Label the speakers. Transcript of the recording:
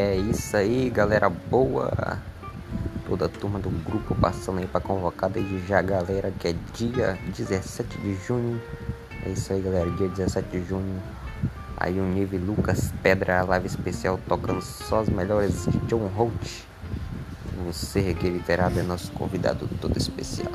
Speaker 1: É isso aí, galera boa. Toda a turma do grupo passando aí para convocar desde já, galera, que é dia 17 de junho. É isso aí, galera, dia 17 de junho. Aí o Nive Lucas Pedra, live especial tocando só as melhores de John Holt. Você, que é literado, é nosso convidado todo especial.